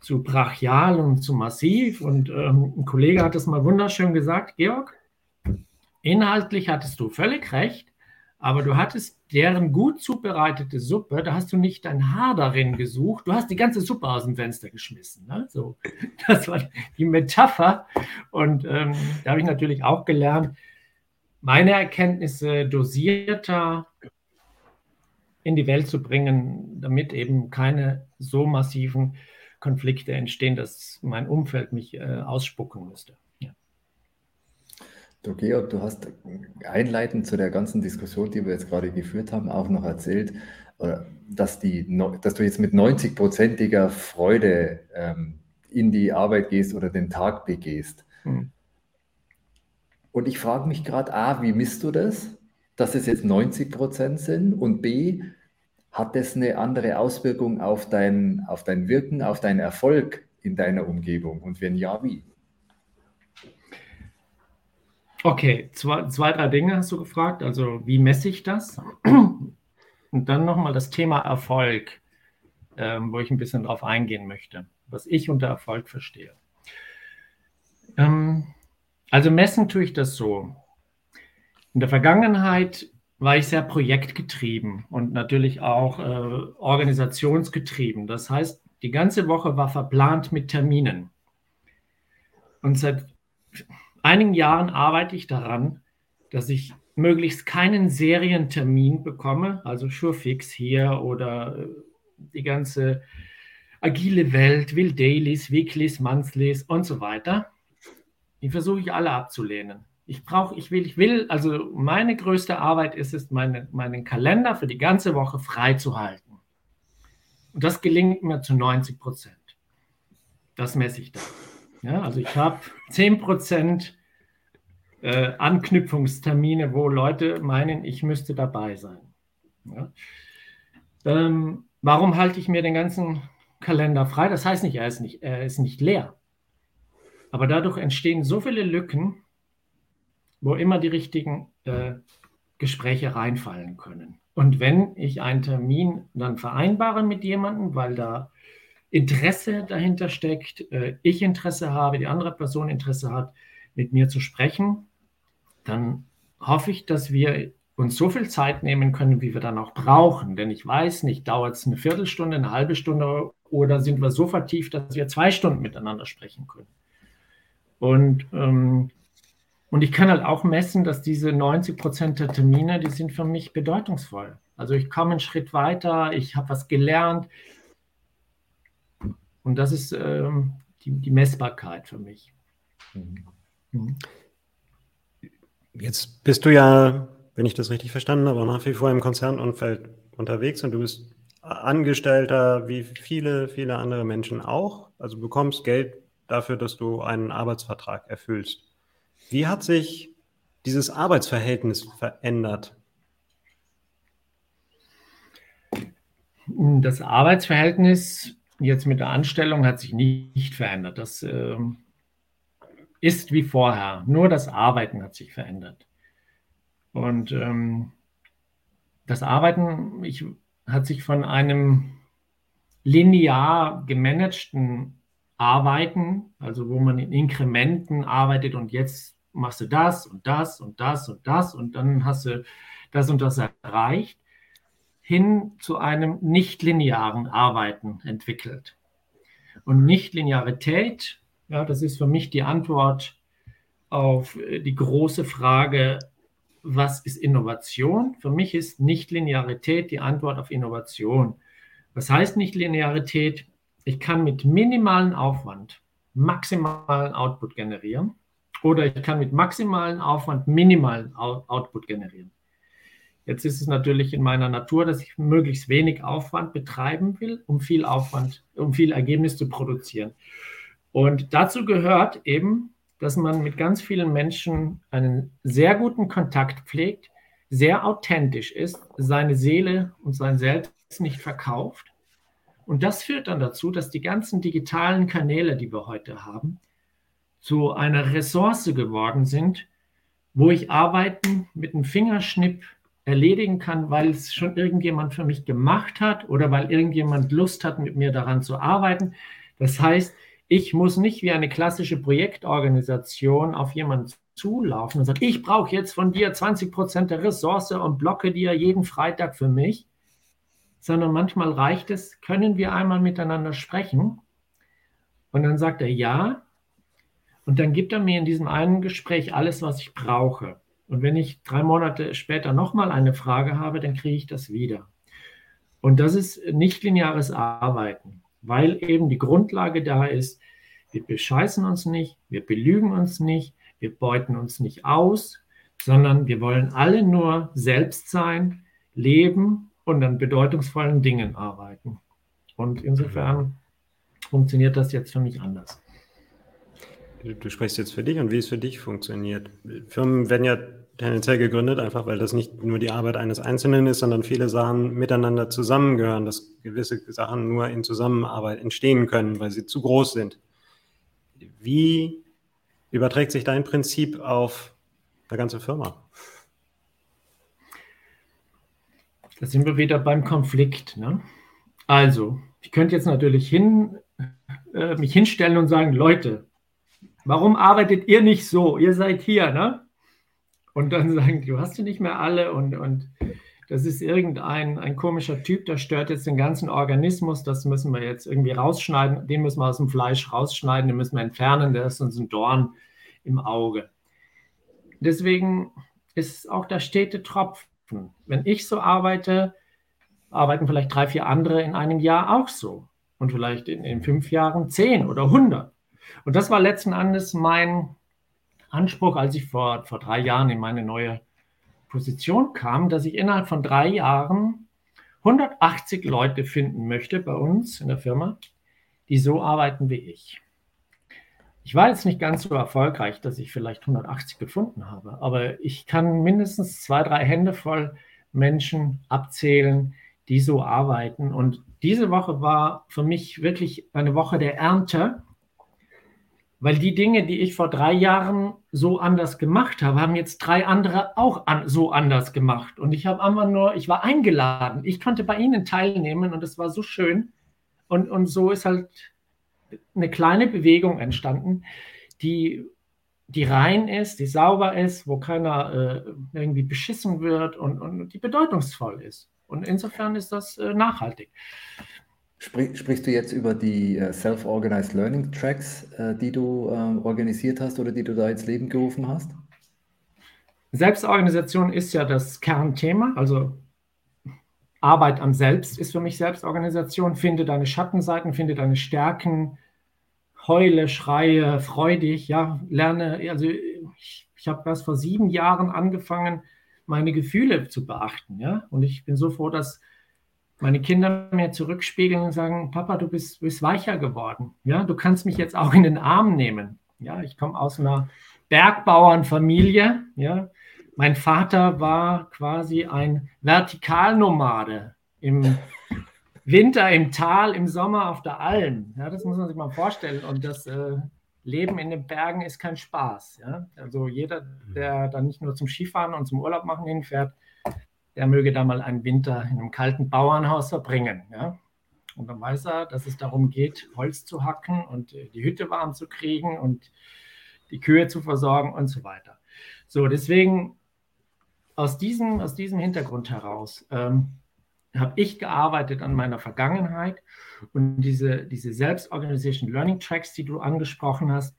zu brachial und zu massiv. Und ähm, ein Kollege hat es mal wunderschön gesagt, Georg, inhaltlich hattest du völlig recht, aber du hattest deren gut zubereitete Suppe, da hast du nicht dein Haar darin gesucht, du hast die ganze Suppe aus dem Fenster geschmissen. Ne? So, [laughs] das war die Metapher. Und ähm, da habe ich natürlich auch gelernt, meine Erkenntnisse dosierter in die Welt zu bringen, damit eben keine so massiven Konflikte entstehen, dass mein Umfeld mich äh, ausspucken müsste. Ja. Du, Georg, du hast einleitend zu der ganzen Diskussion, die wir jetzt gerade geführt haben, auch noch erzählt, äh, dass, die, dass du jetzt mit 90-prozentiger Freude ähm, in die Arbeit gehst oder den Tag begehst. Hm. Und ich frage mich gerade, A, wie misst du das, dass es jetzt 90 Prozent sind? Und B, hat das eine andere Auswirkung auf dein, auf dein Wirken, auf deinen Erfolg in deiner Umgebung? Und wenn ja, wie? Okay, zwei, zwei, drei Dinge hast du gefragt. Also, wie messe ich das? Und dann nochmal das Thema Erfolg, ähm, wo ich ein bisschen drauf eingehen möchte, was ich unter Erfolg verstehe. Ähm, also, messen tue ich das so. In der Vergangenheit war ich sehr projektgetrieben und natürlich auch äh, organisationsgetrieben. Das heißt, die ganze Woche war verplant mit Terminen. Und seit einigen Jahren arbeite ich daran, dass ich möglichst keinen Serientermin bekomme, also Surefix hier oder äh, die ganze agile Welt, will Dailies, Weeklies, Monthlies und so weiter. Die versuche ich alle abzulehnen. Ich brauche, ich will, ich will, also meine größte Arbeit ist es, meine, meinen Kalender für die ganze Woche frei zu halten. Und das gelingt mir zu 90 Prozent. Das messe ich da. Ja, also ich habe 10 Prozent äh, Anknüpfungstermine, wo Leute meinen, ich müsste dabei sein. Ja. Ähm, warum halte ich mir den ganzen Kalender frei? Das heißt nicht, er ist nicht, er ist nicht leer. Aber dadurch entstehen so viele Lücken, wo immer die richtigen äh, Gespräche reinfallen können. Und wenn ich einen Termin dann vereinbare mit jemandem, weil da Interesse dahinter steckt, äh, ich Interesse habe, die andere Person Interesse hat, mit mir zu sprechen, dann hoffe ich, dass wir uns so viel Zeit nehmen können, wie wir dann auch brauchen. Denn ich weiß nicht, dauert es eine Viertelstunde, eine halbe Stunde oder sind wir so vertieft, dass wir zwei Stunden miteinander sprechen können. Und ähm, und ich kann halt auch messen, dass diese 90 Prozent der Termine, die sind für mich bedeutungsvoll. Also ich komme einen Schritt weiter, ich habe was gelernt. Und das ist ähm, die, die, Messbarkeit für mich. Mhm. Jetzt bist du ja, wenn ich das richtig verstanden habe, nach wie vor im Konzernumfeld unterwegs und du bist Angestellter wie viele, viele andere Menschen auch. Also bekommst Geld dafür, dass du einen Arbeitsvertrag erfüllst. Wie hat sich dieses Arbeitsverhältnis verändert? Das Arbeitsverhältnis jetzt mit der Anstellung hat sich nicht verändert. Das äh, ist wie vorher. Nur das Arbeiten hat sich verändert. Und ähm, das Arbeiten ich, hat sich von einem linear gemanagten Arbeiten, also wo man in Inkrementen arbeitet und jetzt machst du das und das und das und das und dann hast du das und das erreicht, hin zu einem nichtlinearen Arbeiten entwickelt. Und Nichtlinearität, ja, das ist für mich die Antwort auf die große Frage, was ist Innovation? Für mich ist Nichtlinearität die Antwort auf Innovation. Was heißt Nichtlinearität? Ich kann mit minimalem Aufwand maximalen Output generieren oder ich kann mit maximalen Aufwand minimalen Output generieren. Jetzt ist es natürlich in meiner Natur, dass ich möglichst wenig Aufwand betreiben will, um viel Aufwand, um viel Ergebnis zu produzieren. Und dazu gehört eben dass man mit ganz vielen Menschen einen sehr guten Kontakt pflegt, sehr authentisch ist, seine Seele und sein Selbst nicht verkauft. Und das führt dann dazu, dass die ganzen digitalen Kanäle, die wir heute haben, zu einer Ressource geworden sind, wo ich Arbeiten mit einem Fingerschnipp erledigen kann, weil es schon irgendjemand für mich gemacht hat oder weil irgendjemand Lust hat, mit mir daran zu arbeiten. Das heißt, ich muss nicht wie eine klassische Projektorganisation auf jemanden zulaufen und sagen, ich brauche jetzt von dir 20 Prozent der Ressource und blocke dir jeden Freitag für mich, sondern manchmal reicht es, können wir einmal miteinander sprechen und dann sagt er ja und dann gibt er mir in diesem einen Gespräch alles, was ich brauche. Und wenn ich drei Monate später nochmal eine Frage habe, dann kriege ich das wieder. Und das ist nicht lineares Arbeiten weil eben die Grundlage da ist, wir bescheißen uns nicht, wir belügen uns nicht, wir beuten uns nicht aus, sondern wir wollen alle nur selbst sein, leben und an bedeutungsvollen Dingen arbeiten. Und insofern funktioniert das jetzt für mich anders. Du sprichst jetzt für dich und wie es für dich funktioniert. Firmen werden ja tendenziell gegründet, einfach weil das nicht nur die Arbeit eines Einzelnen ist, sondern viele Sachen miteinander zusammengehören, dass gewisse Sachen nur in Zusammenarbeit entstehen können, weil sie zu groß sind. Wie überträgt sich dein Prinzip auf eine ganze Firma? Da sind wir wieder beim Konflikt. Ne? Also, ich könnte jetzt natürlich hin, äh, mich hinstellen und sagen, Leute, warum arbeitet ihr nicht so? Ihr seid hier, ne? und dann [laughs] sagen, du hast du nicht mehr alle und, und das ist irgendein ein komischer Typ, der stört jetzt den ganzen Organismus, das müssen wir jetzt irgendwie rausschneiden, den müssen wir aus dem Fleisch rausschneiden, den müssen wir entfernen, der ist uns ein Dorn im Auge. Deswegen ist auch der stete Tropfen. Wenn ich so arbeite, arbeiten vielleicht drei, vier andere in einem Jahr auch so. Und vielleicht in, in fünf Jahren zehn oder hundert. Und das war letzten Endes mein, Anspruch, als ich vor, vor drei Jahren in meine neue Position kam, dass ich innerhalb von drei Jahren 180 Leute finden möchte bei uns in der Firma, die so arbeiten wie ich. Ich war jetzt nicht ganz so erfolgreich, dass ich vielleicht 180 gefunden habe, aber ich kann mindestens zwei, drei Hände voll Menschen abzählen, die so arbeiten. Und diese Woche war für mich wirklich eine Woche der Ernte weil die Dinge, die ich vor drei Jahren so anders gemacht habe, haben jetzt drei andere auch an, so anders gemacht. Und ich habe einfach nur, ich war eingeladen. Ich konnte bei ihnen teilnehmen und es war so schön. Und, und so ist halt eine kleine Bewegung entstanden, die, die rein ist, die sauber ist, wo keiner äh, irgendwie beschissen wird und, und die bedeutungsvoll ist. Und insofern ist das äh, nachhaltig. Sprich, sprichst du jetzt über die äh, Self-Organized Learning Tracks, äh, die du äh, organisiert hast oder die du da ins Leben gerufen hast? Selbstorganisation ist ja das Kernthema, also Arbeit am Selbst ist für mich Selbstorganisation. Finde deine Schattenseiten, finde deine Stärken, heule, schreie, freudig, ja, lerne. Also ich, ich habe erst vor sieben Jahren angefangen, meine Gefühle zu beachten, ja, und ich bin so froh, dass meine Kinder mir zurückspiegeln und sagen, Papa, du bist, bist weicher geworden. Ja, du kannst mich jetzt auch in den Arm nehmen. Ja, ich komme aus einer Bergbauernfamilie. Ja, mein Vater war quasi ein Vertikalnomade im [laughs] Winter im Tal, im Sommer auf der Alm. Ja, das muss man sich mal vorstellen. Und das äh, Leben in den Bergen ist kein Spaß. Ja? Also jeder, der dann nicht nur zum Skifahren und zum Urlaub machen hinfährt, der möge da mal einen Winter in einem kalten Bauernhaus verbringen. Ja? Und dann weiß er, dass es darum geht, Holz zu hacken und äh, die Hütte warm zu kriegen und die Kühe zu versorgen und so weiter. So, deswegen aus diesem, aus diesem Hintergrund heraus ähm, habe ich gearbeitet an meiner Vergangenheit und diese, diese Selbstorganization Learning Tracks, die du angesprochen hast,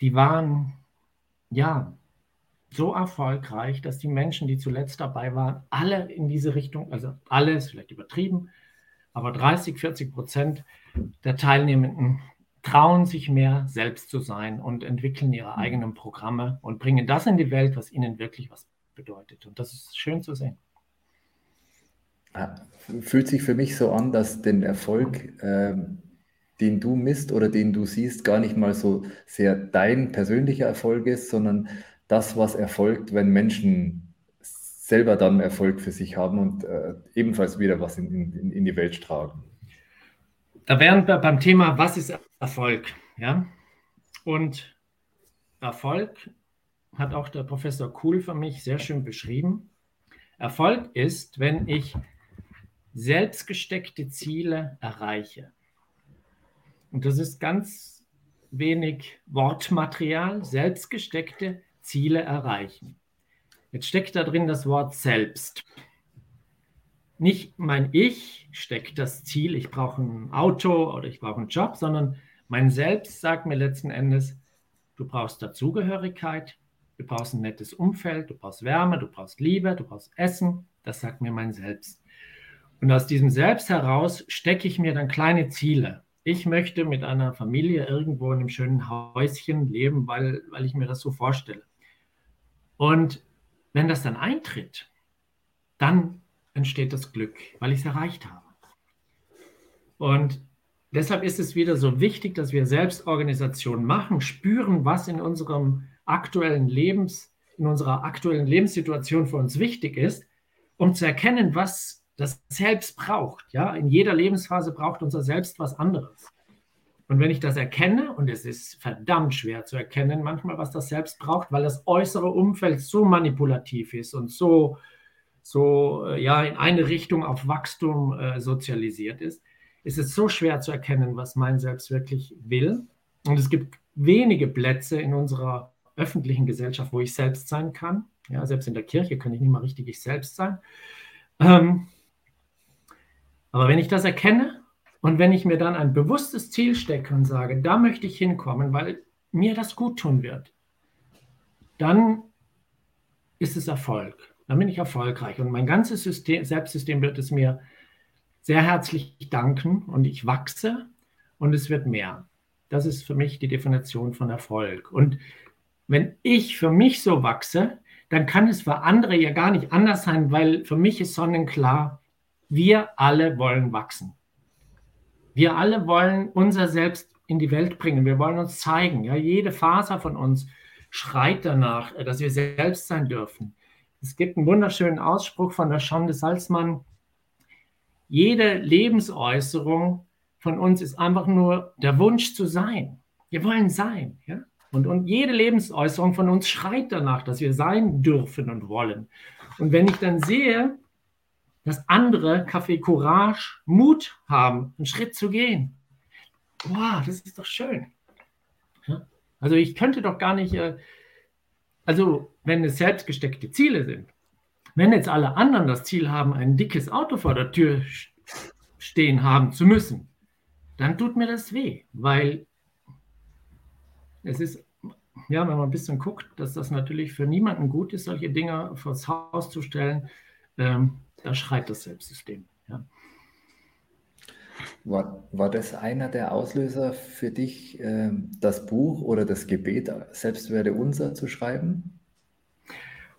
die waren ja so erfolgreich, dass die Menschen, die zuletzt dabei waren, alle in diese Richtung, also alles vielleicht übertrieben, aber 30, 40 Prozent der Teilnehmenden trauen sich mehr, selbst zu sein und entwickeln ihre mhm. eigenen Programme und bringen das in die Welt, was ihnen wirklich was bedeutet. Und das ist schön zu sehen. Fühlt sich für mich so an, dass den Erfolg ähm, den du misst oder den du siehst, gar nicht mal so sehr dein persönlicher Erfolg ist, sondern das, was erfolgt, wenn Menschen selber dann Erfolg für sich haben und äh, ebenfalls wieder was in, in, in die Welt tragen. Da wären wir beim Thema, was ist Erfolg? Ja? Und Erfolg hat auch der Professor Kuhl für mich sehr schön beschrieben. Erfolg ist, wenn ich selbstgesteckte Ziele erreiche. Und das ist ganz wenig Wortmaterial, selbstgesteckte Ziele erreichen. Jetzt steckt da drin das Wort selbst. Nicht mein Ich steckt das Ziel, ich brauche ein Auto oder ich brauche einen Job, sondern mein Selbst sagt mir letzten Endes, du brauchst Dazugehörigkeit, du brauchst ein nettes Umfeld, du brauchst Wärme, du brauchst Liebe, du brauchst Essen. Das sagt mir mein Selbst. Und aus diesem Selbst heraus stecke ich mir dann kleine Ziele. Ich möchte mit einer Familie irgendwo in einem schönen Häuschen leben, weil, weil ich mir das so vorstelle. Und wenn das dann eintritt, dann entsteht das Glück, weil ich es erreicht habe. Und deshalb ist es wieder so wichtig, dass wir Selbstorganisation machen, spüren, was in unserem aktuellen Lebens, in unserer aktuellen Lebenssituation für uns wichtig ist, um zu erkennen, was das Selbst braucht. Ja, in jeder Lebensphase braucht unser Selbst was anderes. Und wenn ich das erkenne, und es ist verdammt schwer zu erkennen, manchmal, was das Selbst braucht, weil das äußere Umfeld so manipulativ ist und so, so äh, ja, in eine Richtung auf Wachstum äh, sozialisiert ist, ist es so schwer zu erkennen, was mein Selbst wirklich will. Und es gibt wenige Plätze in unserer öffentlichen Gesellschaft, wo ich selbst sein kann. Ja, selbst in der Kirche kann ich nicht mal richtig ich selbst sein. Ähm, aber wenn ich das erkenne und wenn ich mir dann ein bewusstes Ziel stecke und sage, da möchte ich hinkommen, weil mir das gut tun wird, dann ist es Erfolg. Dann bin ich erfolgreich. Und mein ganzes System, Selbstsystem wird es mir sehr herzlich danken und ich wachse und es wird mehr. Das ist für mich die Definition von Erfolg. Und wenn ich für mich so wachse, dann kann es für andere ja gar nicht anders sein, weil für mich ist sonnenklar, wir alle wollen wachsen. Wir alle wollen unser Selbst in die Welt bringen. Wir wollen uns zeigen. Ja, jede Faser von uns schreit danach, dass wir selbst sein dürfen. Es gibt einen wunderschönen Ausspruch von der Schande Salzmann. Jede Lebensäußerung von uns ist einfach nur der Wunsch zu sein. Wir wollen sein. Ja? Und, und jede Lebensäußerung von uns schreit danach, dass wir sein dürfen und wollen. Und wenn ich dann sehe, dass andere Kaffee Courage Mut haben, einen Schritt zu gehen, wow, das ist doch schön. Ja? Also ich könnte doch gar nicht, äh, also wenn es selbstgesteckte Ziele sind, wenn jetzt alle anderen das Ziel haben, ein dickes Auto vor der Tür stehen haben zu müssen, dann tut mir das weh, weil es ist, ja, wenn man ein bisschen guckt, dass das natürlich für niemanden gut ist, solche Dinge vors Haus zu stellen, ähm, da schreit das Selbstsystem. Ja. War, war das einer der Auslöser für dich, äh, das Buch oder das Gebet Selbst werde unser zu schreiben?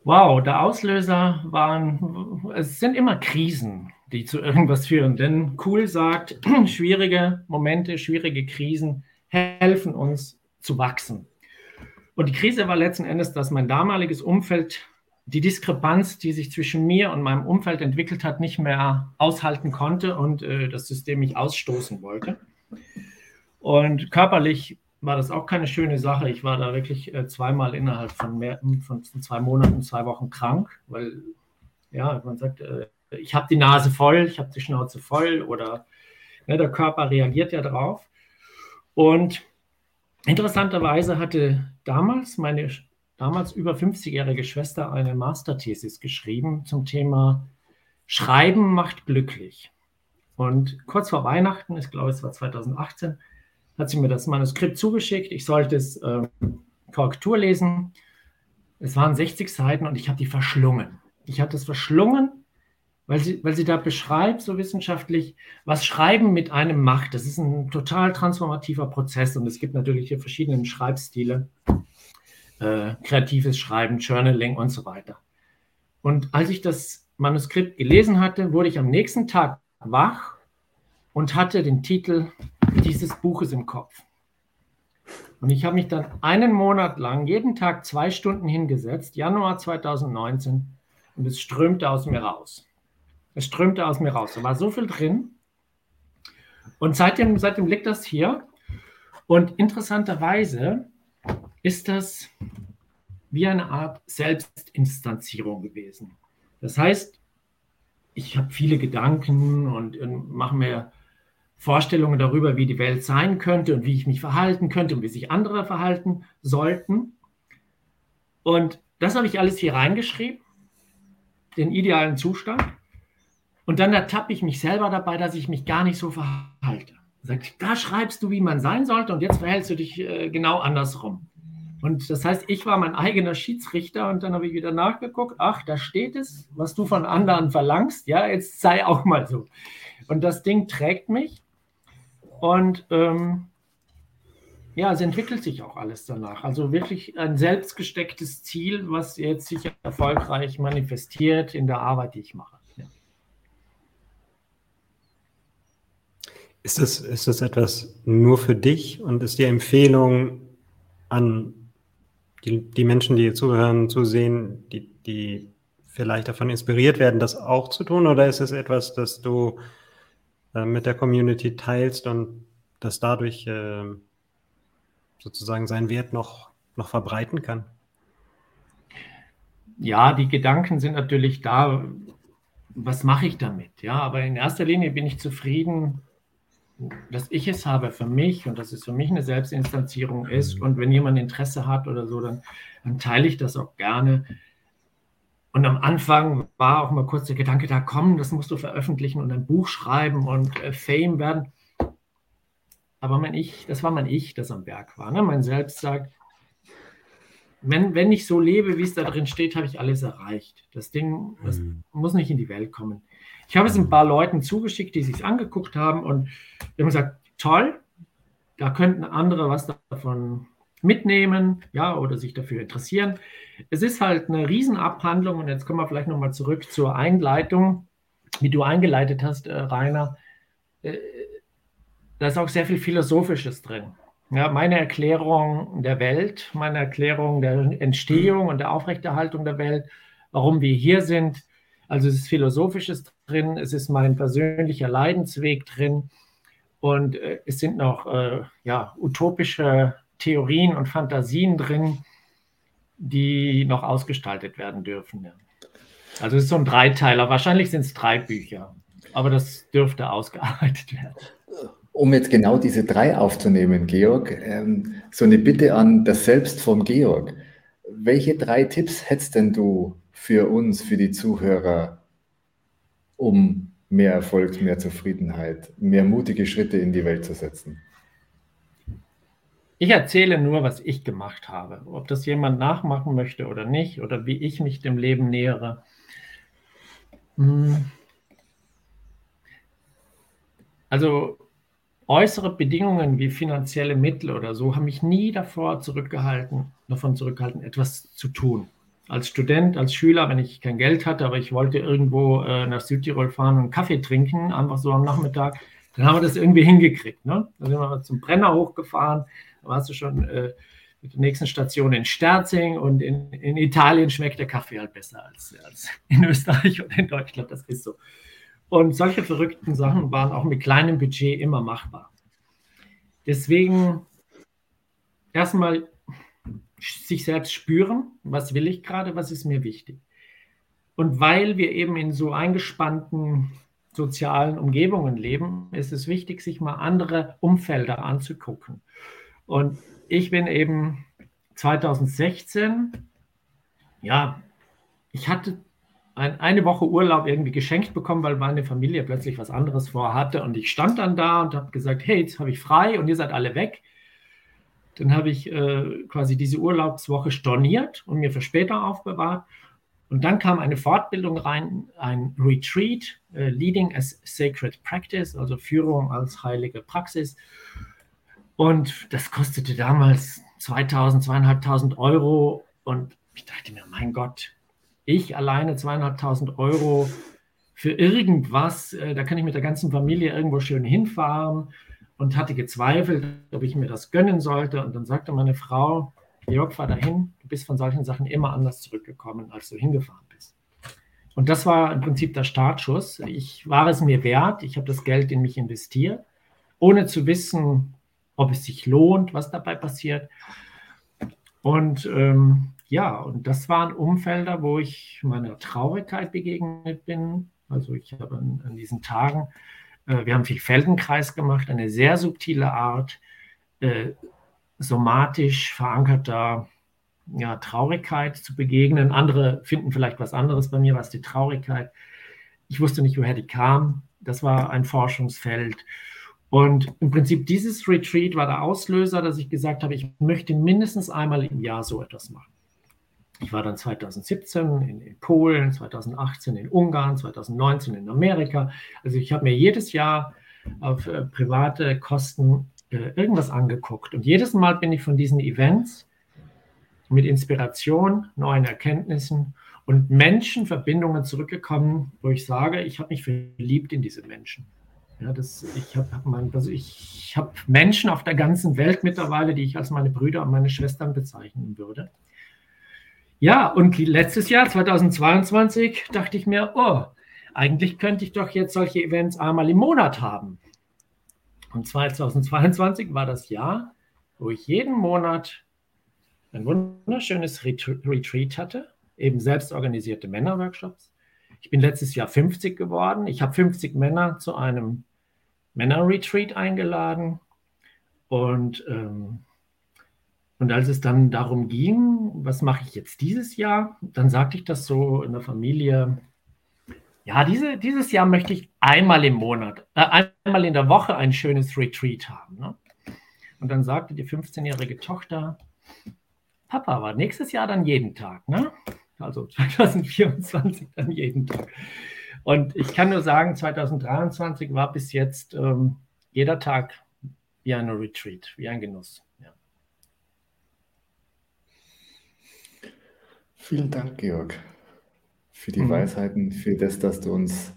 Wow, der Auslöser waren, es sind immer Krisen, die zu irgendwas führen. Denn Cool sagt, [clears throat] schwierige Momente, schwierige Krisen helfen uns zu wachsen. Und die Krise war letzten Endes, dass mein damaliges Umfeld die Diskrepanz, die sich zwischen mir und meinem Umfeld entwickelt hat, nicht mehr aushalten konnte und äh, das System mich ausstoßen wollte. Und körperlich war das auch keine schöne Sache. Ich war da wirklich äh, zweimal innerhalb von, mehr, von, zwei Monaten, zwei Wochen krank, weil, ja, man sagt, äh, ich habe die Nase voll, ich habe die Schnauze voll oder ne, der Körper reagiert ja drauf. Und Interessanterweise hatte damals meine damals über 50-jährige Schwester eine Masterthesis geschrieben zum Thema Schreiben macht glücklich. Und kurz vor Weihnachten, ich glaube es war 2018, hat sie mir das Manuskript zugeschickt. Ich sollte es äh, Korrektur lesen. Es waren 60 Seiten und ich habe die verschlungen. Ich habe das verschlungen weil sie, weil sie da beschreibt, so wissenschaftlich, was Schreiben mit einem macht. Das ist ein total transformativer Prozess und es gibt natürlich hier verschiedene Schreibstile, äh, kreatives Schreiben, Journaling und so weiter. Und als ich das Manuskript gelesen hatte, wurde ich am nächsten Tag wach und hatte den Titel dieses Buches im Kopf. Und ich habe mich dann einen Monat lang jeden Tag zwei Stunden hingesetzt, Januar 2019, und es strömte aus mir raus. Es strömte aus mir raus. Da war so viel drin. Und seitdem, seitdem liegt das hier. Und interessanterweise ist das wie eine Art Selbstinstanzierung gewesen. Das heißt, ich habe viele Gedanken und, mache mir Vorstellungen darüber, wie die Welt sein könnte und wie ich mich verhalten könnte und wie sich andere verhalten sollten. Und das habe ich alles hier reingeschrieben, den idealen Zustand. Und dann ertappe ich mich selber dabei, dass ich mich gar nicht so verhalte. Sagt, da schreibst du, wie man sein sollte, und jetzt verhältst du dich äh, genau andersrum. Und das heißt, ich war mein eigener Schiedsrichter und dann habe ich wieder nachgeguckt, ach, da steht es, was du von anderen verlangst, ja, jetzt sei auch mal so. Und das Ding trägt mich und ähm, ja, es entwickelt sich auch alles danach. Also wirklich ein selbstgestecktes Ziel, was jetzt sich erfolgreich manifestiert in der Arbeit, die ich mache. Ja. Ist, das, ist das etwas nur für dich und ist die Empfehlung an die, die Menschen, die hier zuhören, zu sehen, die, die vielleicht davon inspiriert werden, das auch zu tun? Oder ist es etwas, das du äh, mit der Community teilst und das dadurch äh, sozusagen seinen Wert noch, noch verbreiten kann? Ja, die Gedanken sind natürlich da. Was mache ich damit? Ja, aber in erster Linie bin ich zufrieden, dass ich es habe für mich und dass es für mich eine Selbstinstanzierung ist. Mhm. Und wenn jemand Interesse hat oder so, dann, dann teile ich das auch gerne. Und am Anfang war auch mal kurz der Gedanke da, komm, das musst du veröffentlichen und ein Buch schreiben und äh, Fame werden. Aber mein Ich, das war mein Ich, das am Berg war. Ne? Mein Selbst sagt, wenn, wenn ich so lebe, wie es da drin steht, habe ich alles erreicht. Das Ding das mhm. muss nicht in die Welt kommen. Ich habe es ein paar Leuten zugeschickt, die sich angeguckt haben und die haben gesagt, toll, da könnten andere was davon mitnehmen, ja, oder sich dafür interessieren. Es ist halt eine Riesenabhandlung und jetzt kommen wir vielleicht nochmal zurück zur Einleitung, wie du eingeleitet hast, äh, Rainer. Äh, da ist auch sehr viel Philosophisches drin. Ja, meine Erklärung der Welt, meine Erklärung der Entstehung und der Aufrechterhaltung der Welt, warum wir hier sind. Also es ist Philosophisches drin, es ist mein persönlicher Leidensweg drin und äh, es sind noch äh, ja, utopische Theorien und Fantasien drin, die noch ausgestaltet werden dürfen. Ja. Also es ist so ein Dreiteiler. Wahrscheinlich sind es drei Bücher, aber das dürfte ausgearbeitet werden. Um jetzt genau diese drei aufzunehmen, Georg, ähm, so eine Bitte an das Selbst von Georg. Welche drei Tipps hättest denn du für uns, für die Zuhörer, um mehr Erfolg, mehr Zufriedenheit, mehr mutige Schritte in die Welt zu setzen? Ich erzähle nur, was ich gemacht habe. Ob das jemand nachmachen möchte oder nicht, oder wie ich mich dem Leben nähere. Hm. Also äußere Bedingungen wie finanzielle Mittel oder so haben mich nie davor zurückgehalten, davon zurückgehalten, etwas zu tun. Als Student, als Schüler, wenn ich kein Geld hatte, aber ich wollte irgendwo äh, nach Südtirol fahren und Kaffee trinken, einfach so am Nachmittag, dann haben wir das irgendwie hingekriegt. Ne? Dann sind wir zum Brenner hochgefahren, warst du schon äh, mit der nächsten Station in Sterzing und in, in, Italien schmeckt der Kaffee halt besser als, als in Österreich oder in Deutschland. Das ist so. Und solche verrückten Sachen waren auch mit kleinem Budget immer machbar. Deswegen erstmal sich selbst spüren, was will ich gerade, was ist mir wichtig. Und weil wir eben in so eingespannten sozialen Umgebungen leben, ist es wichtig, sich mal andere Umfelder anzugucken. Und ich bin eben 2016, ja, ich hatte ein, eine Woche Urlaub irgendwie geschenkt bekommen, weil meine Familie plötzlich was anderes vorhatte. Und ich stand dann da und habe gesagt, hey, jetzt habe ich frei und ihr seid alle weg. Dann habe ich äh, quasi diese Urlaubswoche storniert und mir für später aufbewahrt. Und dann kam eine Fortbildung rein, ein Retreat, äh, Leading as Sacred Practice, also Führung als heilige Praxis. Und das kostete damals 2000, 2500 Euro. Und ich dachte mir, mein Gott, ich alleine zweieinhalbtausend Euro für irgendwas, äh, da kann ich mit der ganzen Familie irgendwo schön hinfahren und hatte gezweifelt, ob ich mir das gönnen sollte. Und dann sagte meine Frau, Jörg, fahr dahin, du bist von solchen Sachen immer anders zurückgekommen, als du hingefahren bist. Und das war im Prinzip der Startschuss. Ich war es mir wert, ich habe das Geld in mich investiert, ohne zu wissen, ob es sich lohnt, was dabei passiert. Und ähm, ja, und das waren Umfelder, wo ich meiner Traurigkeit begegnet bin. Also ich habe an, an diesen Tagen äh, wir haben viel Feldenkreis gemacht, eine sehr subtile Art, äh, somatisch verankerter ja, Traurigkeit zu begegnen. Andere finden vielleicht was anderes. Bei mir war es die Traurigkeit. Ich wusste nicht, woher die kam. Das war ein Forschungsfeld. Und im Prinzip dieses Retreat war der Auslöser, dass ich gesagt habe, ich möchte mindestens einmal im Jahr so etwas machen. Ich war dann 2017 in, in, Polen, 2018 in Ungarn, 2019 in Amerika. Also ich habe mir jedes Jahr auf äh, private Kosten äh, irgendwas angeguckt. Und jedes Mal bin ich von diesen Events mit Inspiration, neuen Erkenntnissen und Menschenverbindungen zurückgekommen, wo ich sage, ich habe mich verliebt in diese Menschen. Ja, das, ich habe also ich hab Menschen auf der ganzen Welt mittlerweile, die ich als meine Brüder und meine Schwestern bezeichnen würde. Ja, und letztes Jahr, 2022, dachte ich mir, oh, eigentlich könnte ich doch jetzt solche Events einmal im Monat haben. Und 2022 war das Jahr, wo ich jeden Monat ein wunderschönes Retreat hatte, eben selbst organisierte Männerworkshops. Ich bin letztes Jahr 50 geworden. Ich habe 50 Männer zu einem Männerretreat eingeladen. Und ähm, und als es dann darum ging, was mache ich jetzt dieses Jahr, dann sagte ich das so in der Familie, ja, diese, dieses Jahr möchte ich einmal im Monat, äh, einmal in der Woche ein schönes Retreat haben. Ne? Und dann sagte die 15-jährige Tochter, Papa, aber nächstes Jahr dann jeden Tag, ne? Also [laughs] 2024 dann jeden Tag. Und ich kann nur sagen, 2023 war bis jetzt ähm, jeder Tag wie ein Retreat, wie ein Genuss. Vielen Dank, Georg, für die mhm. Weisheiten, für das, dass du uns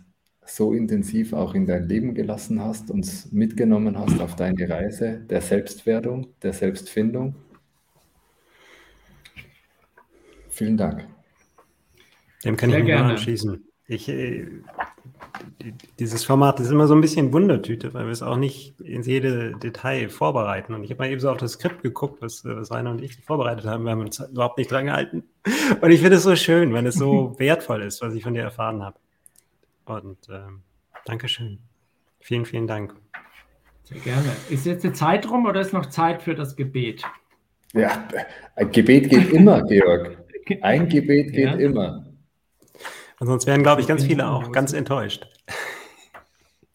so intensiv auch in dein Leben gelassen hast, uns mitgenommen hast auf deine Reise der Selbstwerdung, der Selbstfindung. Vielen Dank. Dem kann Sehr ich mich gerne. anschließen. Ich, äh, dieses Format ist immer so ein bisschen Wundertüte, weil wir es auch nicht ins jede Detail vorbereiten. Und ich habe mal eben so auf das Skript geguckt, was, was Rainer und ich vorbereitet haben. Wir haben uns überhaupt nicht dran gehalten. Und ich finde es so schön, wenn es so [laughs] wertvoll ist, was ich von dir erfahren habe. Und ähm, Dankeschön. Vielen, vielen Dank. Sehr gerne. Ist jetzt die Zeit rum oder ist noch Zeit für das Gebet? Ja, ein Gebet geht immer, Georg. Ein Gebet geht ja. immer. Und sonst wären, glaube ich, ganz viele auch ganz enttäuscht.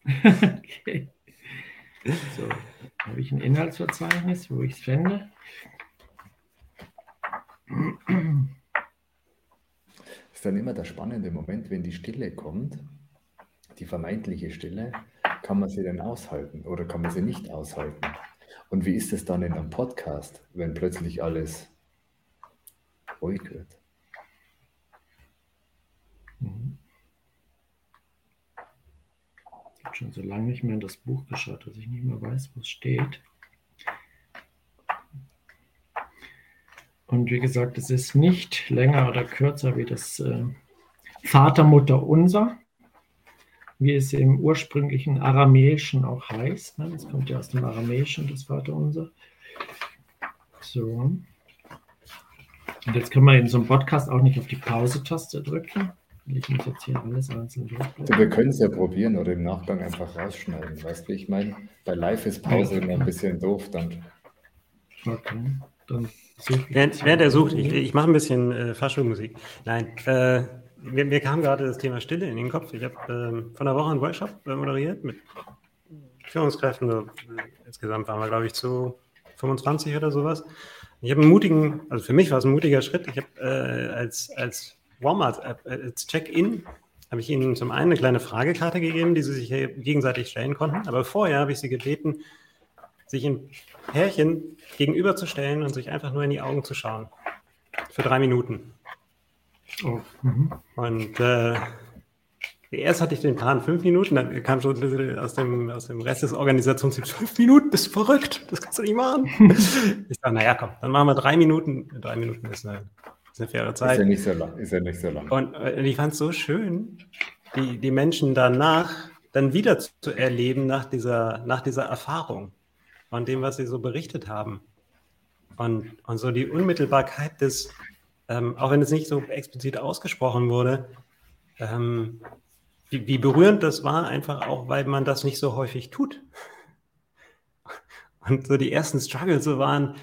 [laughs] okay. So, habe ich ein Inhaltsverzeichnis, wo ich es finde. ist dann immer der spannende Moment, wenn die Stille kommt, die vermeintliche Stille, kann man sie denn aushalten oder kann man sie nicht aushalten? Und wie ist es dann in einem Podcast, wenn plötzlich alles ruhig wird? Mhm. Ich habe schon so lange nicht mehr in das Buch geschaut, dass ich nicht mehr weiß, was steht. Und wie gesagt, es ist nicht länger oder kürzer wie das äh, Vater, Mutter, Unser, wie es im ursprünglichen Aramäischen auch heißt. Ne? Das kommt ja aus dem Aramäischen, das Vater, Unser. So. Und jetzt können wir in so einem Podcast auch nicht auf die Pause-Taste drücken. Ich muss jetzt hier alles einzeln also Wir können es ja probieren oder im Nachgang einfach rausschneiden. Weißt du, wie ich meine? Bei Live ist Pause immer ein bisschen doof dann. Okay, dann Während, während er sucht, ich, ich mache ein bisschen äh, Faschungsmusik. Nein, äh, mir, mir, kam gerade das Thema Stille in den Kopf. Ich habe äh, von der Woche einen Workshop äh, moderiert mit Führungskräften. So, insgesamt waren wir, glaube ich, zu 25 oder sowas. Ich habe einen mutigen, also für mich war es ein mutiger Schritt. Ich habe äh, als, als Warm-up, äh, Check-in, habe ich Ihnen zum einen eine kleine Fragekarte gegeben, die Sie sich gegenseitig stellen konnten. Aber vorher habe ich Sie gebeten, sich in Pärchen gegenüberzustellen und sich einfach nur in die Augen zu schauen. Für drei Minuten. Oh. Mhm. Und äh, Erst hatte ich den Plan fünf Minuten, dann kam schon aus dem, aus dem Rest des Organisationsteams fünf Minuten, bist du verrückt, das kannst du nicht machen. [laughs] ich sage, naja, komm, dann machen wir drei Minuten. Drei Minuten ist eine, ist eine faire Zeit. Ist ja nicht so lang. Ist ja nicht so lang. Und äh, ich fand es so schön, die, die Menschen danach dann wieder zu erleben nach dieser, nach dieser Erfahrung von dem, was sie so berichtet haben. Und, und so die Unmittelbarkeit des, ähm, auch wenn es nicht so explizit ausgesprochen wurde, ähm, wie, wie berührend das war, einfach auch, weil man das nicht so häufig tut. Und so die ersten Struggles so waren,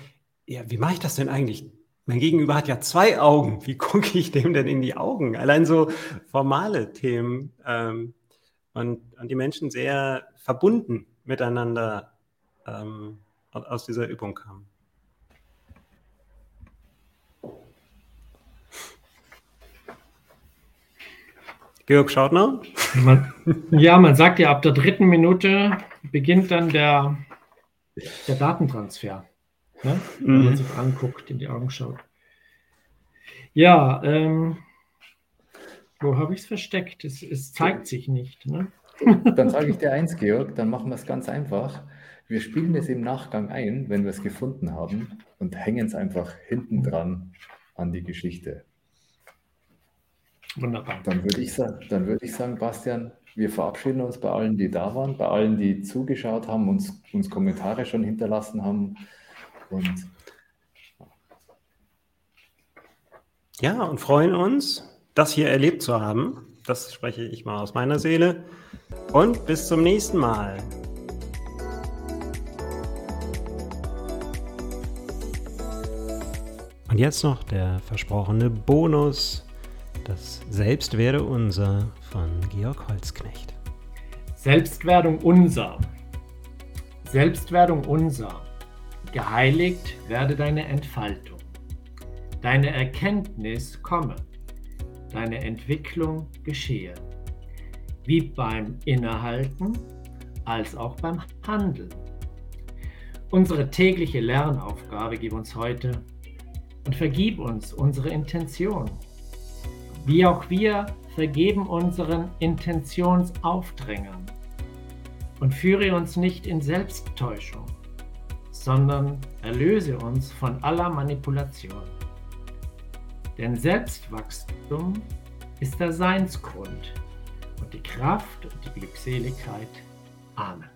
ja, wie mache ich das denn eigentlich? Mein Gegenüber hat ja zwei Augen. Wie gucke ich dem denn in die Augen? Allein so formale Themen ähm, und, und die Menschen sehr verbunden miteinander ähm, aus dieser Übung kamen. Georg Schautner? Man, ja, man sagt ja, ab der dritten Minute beginnt dann der, der Datentransfer. Ne? Wenn mhm. man sich anguckt, in die Augen schaut. Ja, ähm, wo habe ich es versteckt? Es, zeigt sich nicht. Ne? Dann sage ich dir eins, Georg, dann machen wir es ganz einfach. Wir spielen es im Nachgang ein, wenn wir es gefunden haben, und hängen es einfach hinten dran an die Geschichte. Wunderbar. Dann würde ich, dann würde ich sagen, Bastian, wir verabschieden uns bei allen, die da waren, bei allen, die zugeschaut haben, uns, uns Kommentare schon hinterlassen haben. Und ja, und freuen uns, das hier erlebt zu haben. Das spreche ich mal aus meiner Seele. Und bis zum nächsten Mal. Und jetzt noch der versprochene Bonus das Selbst werde unser von Georg Holzknecht. Selbstwerdung unser. Selbstwerdung unser. Geheiligt werde deine Entfaltung. Deine Erkenntnis komme. Deine Entwicklung geschehe. Wie beim Innehalten als auch beim Handeln. Unsere tägliche Lernaufgabe gib uns heute und vergib uns unsere Intention wie auch wir vergeben unseren Intentionsaufdrängern und führe uns nicht in Selbsttäuschung, sondern erlöse uns von aller Manipulation. Denn Selbstwachstum ist der Seinsgrund und die Kraft und die Glückseligkeit. Amen.